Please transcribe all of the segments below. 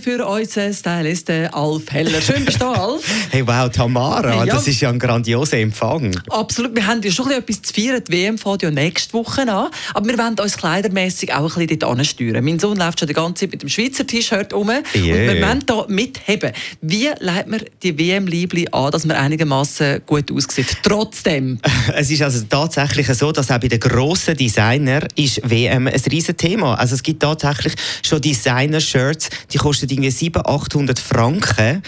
Für unseren Stylisten Alf Heller. Schön bist du Alf. Hey, wow, Tamara, Ja. das ist ja ein grandioser Empfang. Absolut, wir haben ja schon etwas zu feiern. Die WM fängt ja nächste Woche an. Aber wir wollen uns kleidermässig auch ein bisschen dort ansteuern. Mein Sohn läuft schon die ganze Zeit mit dem Schweizer T-Shirt. Und Yeah. wir wollen hier mitheben. Wie leitet man die WM-Liebli an, dass man einigermaßen gut aussieht? Trotzdem. Es ist also tatsächlich so, dass auch bei den grossen Designer ist WM ein riesen Thema. Also es gibt tatsächlich schon Designer-Shirts, die kosten irgendwie 700, 800 Franken.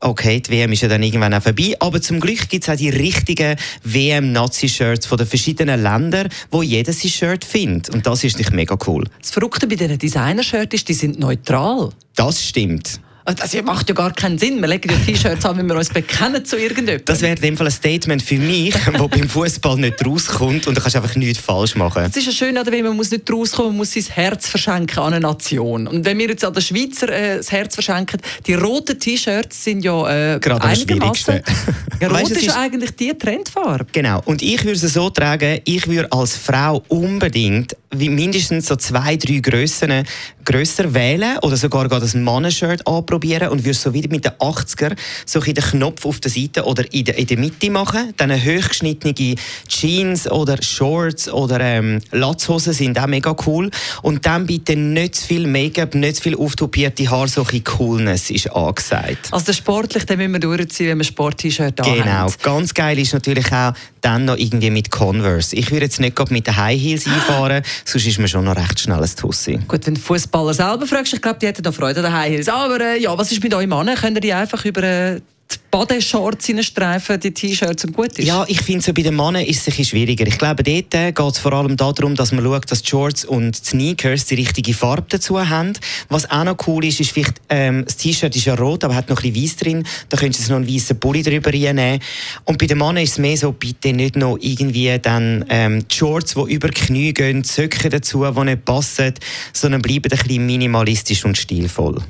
Okay, die WM ist ja dann irgendwann auch vorbei, aber zum Glück gibt es auch die richtigen WM-Nazi-Shirts von den verschiedenen Ländern, wo jeder sein Shirt findet. Und das ist nicht mega cool. Das Verrückte bei diesen Designer-Shirts ist, die sind neutral. Das stimmt. Also, Das macht ja gar keinen Sinn. Wir legen ja T-Shirts an, wenn wir uns bekennen zu irgendetwas. Das wäre in dem Fall ein Statement für mich, wo beim Fußball nicht rauskommt und du kannst einfach nichts falsch machen. Es ist ja schön, wenn man muss nicht rauskommen, man muss sein Herz verschenken an eine Nation. Und wenn wir jetzt an den Schweizer äh, das Herz verschenken, die roten T-Shirts sind ja äh, Gerade am einigermaßen... schwierigsten. Ja, rot Weißt du, ist, ist- eigentlich die Trendfarbe. Genau. Und ich würde es so tragen, ich würde als Frau unbedingt mindestens so zwei, drei Grössen grösser wählen oder sogar ein Mannenshirt anprobieren und würde so wie mit den 80er so den Knopf auf der Seite oder in der, in der Mitte machen. Dann hochgeschnittene Jeans oder Shorts oder ähm, Latzhosen sind auch mega cool. Und dann bitte nicht zu viel Make-up, nicht zu viel auftopierte Haare, so ein Coolness ist angesagt. Also der sportlich, den müssen wir durchziehen, wenn wir Sport-T-Shirt Genau. anhaben. Ganz geil ist natürlich auch dann noch irgendwie mit Converse. Ich würde jetzt nicht mit den High Heels einfahren, sonst ist man schon noch recht schnell ein Tussi. Gut, wenn Fußballer selber fragst, ich glaube, die hätten da Freude daheim. Aber äh, ja, was ist mit euch Männern? Könnt ihr die einfach über äh, die Badeshorts hineinstreifen, die T-Shirts und gut ist? Ja, ich finde, so bei den Männern ist es ein schwieriger. Ich glaube, dort geht es vor allem darum, dass man schaut, dass die Shorts und die Sneakers die richtige Farbe dazu haben. Was auch noch cool ist, ist vielleicht, ähm, das T-Shirt ist ja rot, aber hat noch ein bisschen weiß drin. Da könntest du noch einen weißen Pulli drüber reinnehmen. Und bei den Männern ist es mehr so, bitte nicht noch irgendwie dann ähm, die Shorts, die über die Knie gehen, die Söcke dazu, die nicht passen, sondern bleiben ein bisschen minimalistisch und stilvoll.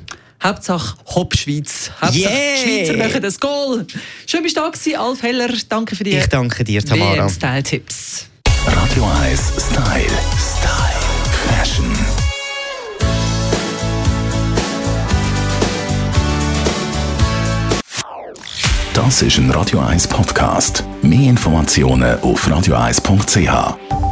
Hauptsache Hopp Schweiz. Hauptsache Yeah! Schweizer machen das Goal. Schön bist du da gewesen, Alf Heller. Danke für die Ich danke dir, Tamara. WM-Style-Tipps. Radio 1 Style. Style. Fashion. Das ist ein Radio 1 Podcast. Mehr Informationen auf radio1.ch.